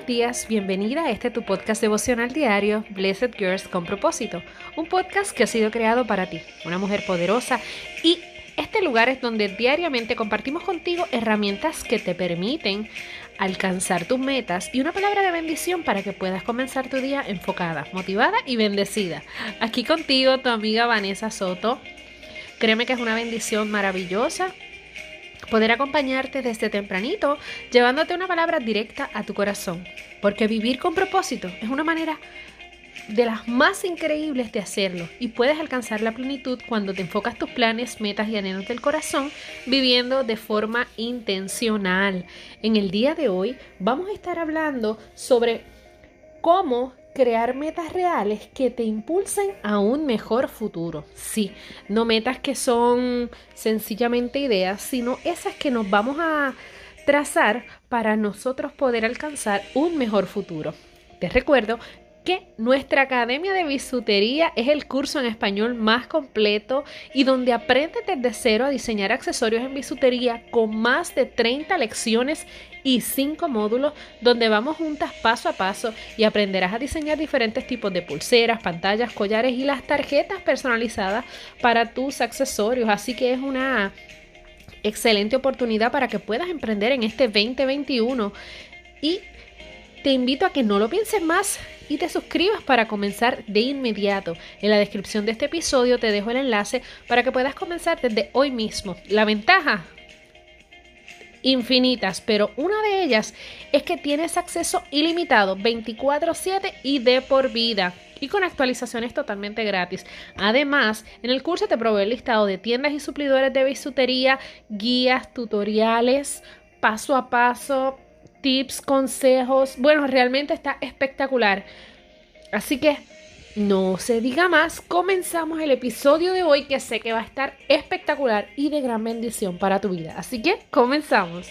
buenos días, bienvenida a este tu podcast devocional diario, Blessed Girls con propósito, un podcast que ha sido creado para ti, una mujer poderosa y este lugar es donde diariamente compartimos contigo herramientas que te permiten alcanzar tus metas y una palabra de bendición para que puedas comenzar tu día enfocada, motivada y bendecida. Aquí contigo tu amiga Vanessa Soto. Créeme que es una bendición maravillosa poder acompañarte desde tempranito, llevándote una palabra directa a tu corazón. Porque vivir con propósito es una manera de las más increíbles de hacerlo y puedes alcanzar la plenitud cuando te enfocas tus planes, metas y anhelos del corazón viviendo de forma intencional. En el día de hoy vamos a estar hablando sobre cómo crear metas reales que te impulsen a un mejor futuro. Sí, no metas que son sencillamente ideas, sino esas que nos vamos a trazar para nosotros poder alcanzar un mejor futuro. Te recuerdo nuestra Academia de Bisutería es el curso en español más completo y donde aprendes desde cero a diseñar accesorios en bisutería con más de 30 lecciones y 5 módulos donde vamos juntas paso a paso y aprenderás a diseñar diferentes tipos de pulseras, pantallas, collares y las tarjetas personalizadas para tus accesorios. Así que es una excelente oportunidad para que puedas emprender en este 2021 y te invito a que no lo pienses más y te suscribas para comenzar de inmediato. En la descripción de este episodio te dejo el enlace para que puedas comenzar desde hoy mismo. La ventaja, infinitas, pero una de ellas es que tienes acceso ilimitado 24/7 y de por vida y con actualizaciones totalmente gratis. Además, en el curso te provee el listado de tiendas y suplidores de bisutería, guías, tutoriales, paso a paso, tips, consejos. Bueno, realmente está espectacular. Así que no se diga más, comenzamos el episodio de hoy que sé que va a estar espectacular y de gran bendición para tu vida. Así que comenzamos.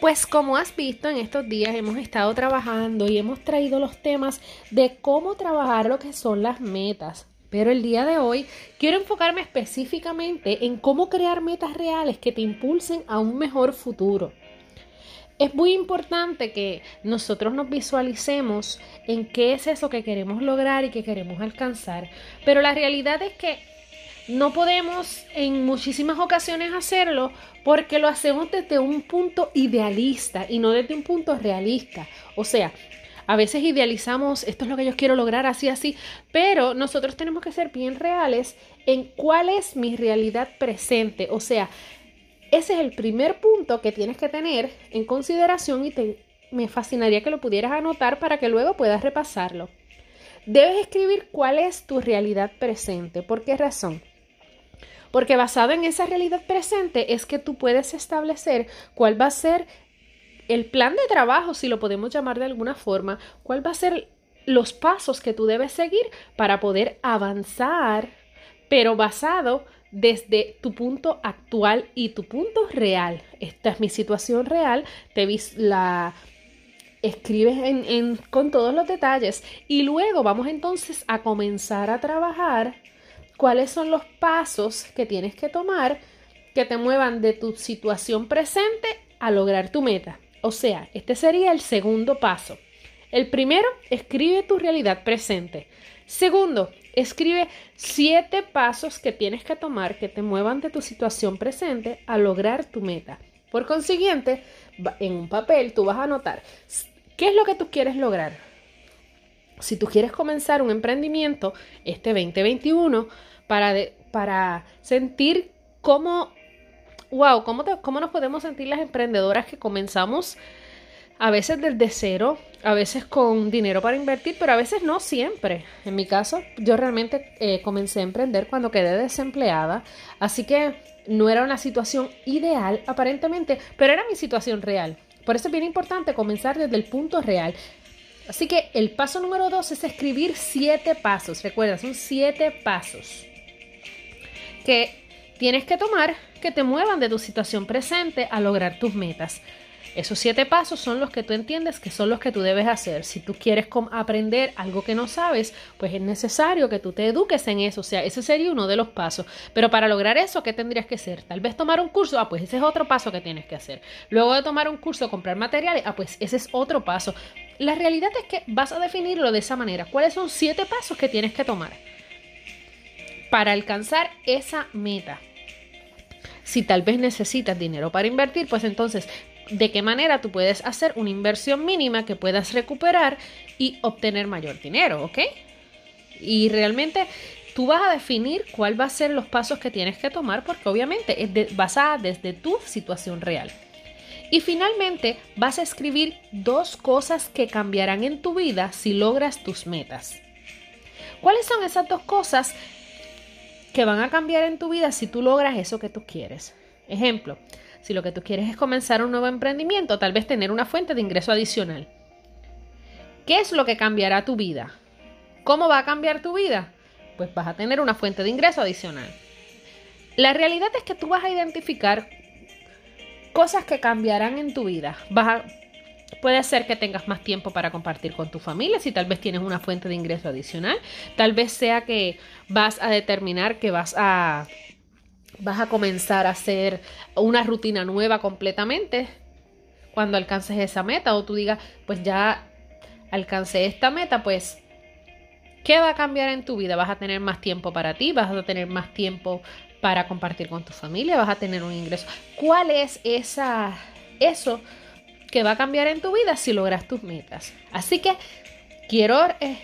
Pues como has visto en estos días hemos estado trabajando y hemos traído los temas de cómo trabajar lo que son las metas, pero el día de hoy quiero enfocarme específicamente en cómo crear metas reales que te impulsen a un mejor futuro. Es muy importante que nosotros nos visualicemos en qué es eso que queremos lograr y que queremos alcanzar. Pero la realidad es que no podemos en muchísimas ocasiones hacerlo porque lo hacemos desde un punto idealista y no desde un punto realista. O sea, a veces idealizamos, esto es lo que yo quiero lograr, así, así, pero nosotros tenemos que ser bien reales en cuál es mi realidad presente. O sea, ese es el primer punto que tienes que tener en consideración y te, me fascinaría que lo pudieras anotar para que luego puedas repasarlo. Debes escribir cuál es tu realidad presente. ¿Por qué razón? Porque basado en esa realidad presente es que tú puedes establecer cuál va a ser el plan de trabajo, si lo podemos llamar de alguna forma, cuál va a ser los pasos que tú debes seguir para poder avanzar, pero basado desde tu punto actual y tu punto real. Esta es mi situación real, te la escribes con todos los detalles y luego vamos entonces a comenzar a trabajar cuáles son los pasos que tienes que tomar que te muevan de tu situación presente a lograr tu meta. O sea, este sería el segundo paso. El primero, escribe tu realidad presente. Segundo, escribe siete pasos que tienes que tomar que te muevan de tu situación presente a lograr tu meta. Por consiguiente, en un papel tú vas a anotar qué es lo que tú quieres lograr. Si tú quieres comenzar un emprendimiento este 2021 para, para sentir cómo wow, ¿cómo, ¿cómo nos podemos sentir las emprendedoras que comenzamos a veces desde cero, a veces con dinero para invertir, pero a veces no siempre. En mi caso, yo realmente eh, comencé a emprender cuando quedé desempleada, así que no era una situación ideal aparentemente, pero era mi situación real. Por eso es bien importante comenzar desde el punto real. Así que el paso número dos es escribir siete pasos. Recuerda, son siete pasos que tienes que tomar que te muevan de tu situación presente a lograr tus metas. Esos siete pasos son los que tú entiendes que son los que tú debes hacer. Si tú quieres aprender algo que no sabes, pues es necesario que tú te eduques en eso. O sea, ese sería uno de los pasos. Pero para lograr eso, ¿qué tendrías que hacer? Tal vez tomar un curso. Ah, pues ese es otro paso que tienes que hacer. Luego de tomar un curso, comprar materiales. Ah, pues ese es otro paso. La realidad es que vas a definirlo de esa manera. ¿Cuáles son siete pasos que tienes que tomar para alcanzar esa meta? Si tal vez necesitas dinero para invertir, pues entonces de qué manera tú puedes hacer una inversión mínima que puedas recuperar y obtener mayor dinero, ¿ok? Y realmente tú vas a definir cuál va a ser los pasos que tienes que tomar porque obviamente es basada desde tu situación real. Y finalmente vas a escribir dos cosas que cambiarán en tu vida si logras tus metas. ¿Cuáles son esas dos cosas que van a cambiar en tu vida si tú logras eso que tú quieres? Ejemplo, si lo que tú quieres es comenzar un nuevo emprendimiento, tal vez tener una fuente de ingreso adicional. ¿Qué es lo que cambiará tu vida? ¿Cómo va a cambiar tu vida? Pues vas a tener una fuente de ingreso adicional. La realidad es que tú vas a identificar cosas que cambiarán en tu vida. Vas puede ser que tengas más tiempo para compartir con tu familia, si tal vez tienes una fuente de ingreso adicional. Tal vez sea que vas a determinar que vas a vas a comenzar a hacer una rutina nueva completamente cuando alcances esa meta o tú digas, pues ya alcancé esta meta, pues ¿qué va a cambiar en tu vida? Vas a tener más tiempo para ti, vas a tener más tiempo para compartir con tu familia, vas a tener un ingreso. ¿Cuál es esa eso que va a cambiar en tu vida si logras tus metas? Así que quiero eh,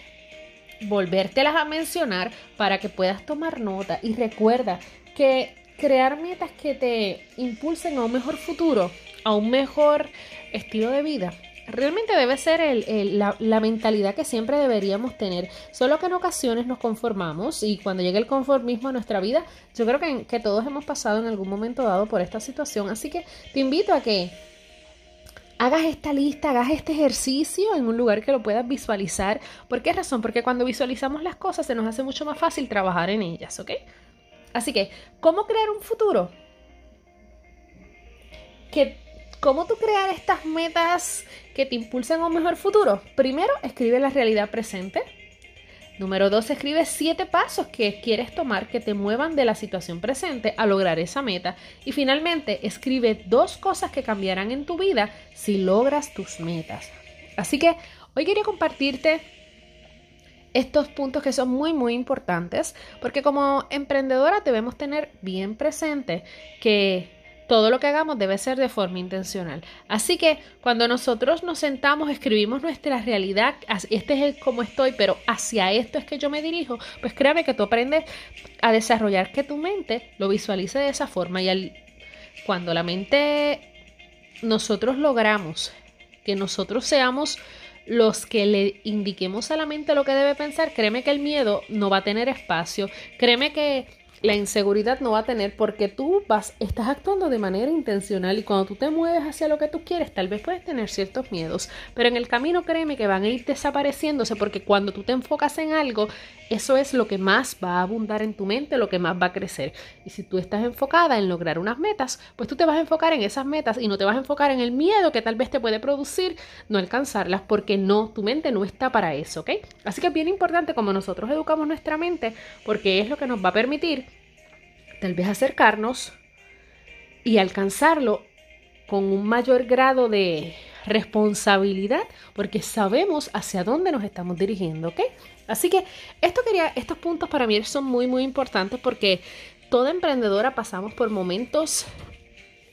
volvértelas a mencionar para que puedas tomar nota y recuerda que crear metas que te impulsen a un mejor futuro, a un mejor estilo de vida, realmente debe ser la, mentalidad que siempre deberíamos tener. Solo que en ocasiones nos conformamos y cuando llega el conformismo a nuestra vida, yo creo que, que todos hemos pasado en algún momento dado por esta situación. Así que te invito a que hagas esta lista, hagas este ejercicio en un lugar que lo puedas visualizar. ¿Por qué razón? Porque cuando visualizamos las cosas se nos hace mucho más fácil trabajar en ellas, ¿ok? Así que, ¿cómo crear un futuro? ¿Cómo tú crear estas metas que te impulsen a un mejor futuro? Primero, escribe la realidad presente. Número dos, escribe siete pasos que quieres tomar que te muevan de la situación presente a lograr esa meta. Y finalmente, escribe dos cosas que cambiarán en tu vida si logras tus metas. Así que hoy quería compartirte estos puntos que son muy muy importantes porque como emprendedora debemos tener bien presente que todo lo que hagamos debe ser de forma intencional. Así que cuando nosotros nos sentamos, escribimos nuestra realidad, este es el cómo estoy, pero hacia esto es que yo me dirijo, pues créame que tú aprendes a desarrollar que tu mente lo visualice de esa forma y al, cuando la mente nosotros logramos que nosotros seamos los que le indiquemos a la mente lo que debe pensar, créeme que el miedo no va a tener espacio, créeme que la inseguridad no va a tener porque tú vas, estás actuando de manera intencional y cuando tú te mueves hacia lo que tú quieres, tal vez puedes tener ciertos miedos, pero en el camino créeme que van a ir desapareciéndose porque cuando tú te enfocas en algo, eso es lo que más va a abundar en tu mente, lo que más va a crecer. Y si tú estás enfocada en lograr unas metas, pues tú te vas a enfocar en esas metas y no te vas a enfocar en el miedo que tal vez te puede producir no alcanzarlas porque no, tu mente no está para eso, ¿ok? Así que es bien importante como nosotros educamos nuestra mente porque es lo que nos va a permitir tal vez acercarnos y alcanzarlo con un mayor grado de responsabilidad porque sabemos hacia dónde nos estamos dirigiendo, ¿ok? Así que esto quería, estos puntos para mí son muy muy importantes porque toda emprendedora pasamos por momentos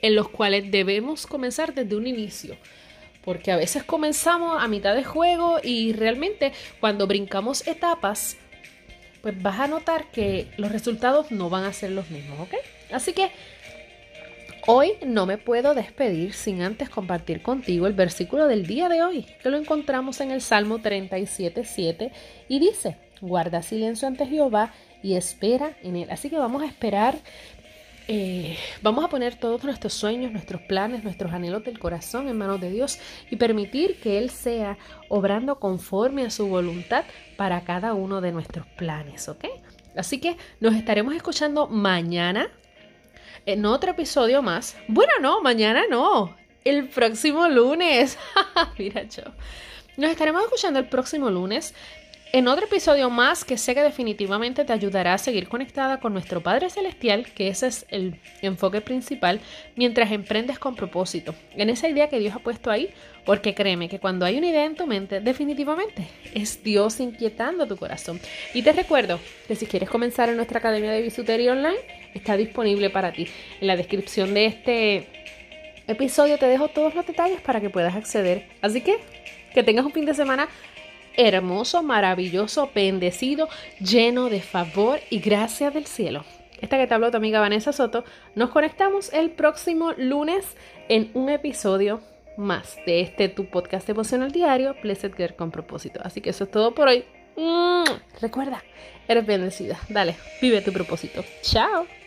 en los cuales debemos comenzar desde un inicio. Porque a veces comenzamos a mitad de juego y realmente cuando brincamos etapas pues vas a notar que los resultados no van a ser los mismos, ¿ok? Así que hoy no me puedo despedir sin antes compartir contigo el versículo del día de hoy, que lo encontramos en el Salmo 37.7 y dice, guarda silencio ante Jehová y espera en él. Así que vamos a esperar eh, vamos a poner todos nuestros sueños, nuestros planes, nuestros anhelos del corazón en manos de Dios y permitir que Él sea obrando conforme a su voluntad para cada uno de nuestros planes, ¿ok? Así que nos estaremos escuchando mañana en otro episodio más. Bueno, no, mañana no. el próximo lunes. Mira, yo. Nos estaremos escuchando el próximo lunes en otro episodio más que sé que definitivamente te ayudará a seguir conectada con nuestro Padre Celestial, que ese es el enfoque principal, mientras emprendes con propósito, en esa idea que Dios ha puesto ahí, porque créeme que cuando hay una idea en tu mente, definitivamente es Dios inquietando tu corazón. Y te recuerdo que si quieres comenzar en nuestra Academia de Bisutería Online, está disponible para ti. En la descripción de este episodio te dejo todos los detalles para que puedas acceder. Así que que tengas un fin de semana hermoso, maravilloso, bendecido, lleno de favor y gracia del cielo. Esta que te habló tu amiga Vanessa Soto. Nos conectamos el próximo lunes en un episodio más de este tu podcast devocional diario, Blessed Girl con propósito. Así que eso es todo por hoy. Recuerda, eres bendecida. Dale, vive tu propósito. Chao.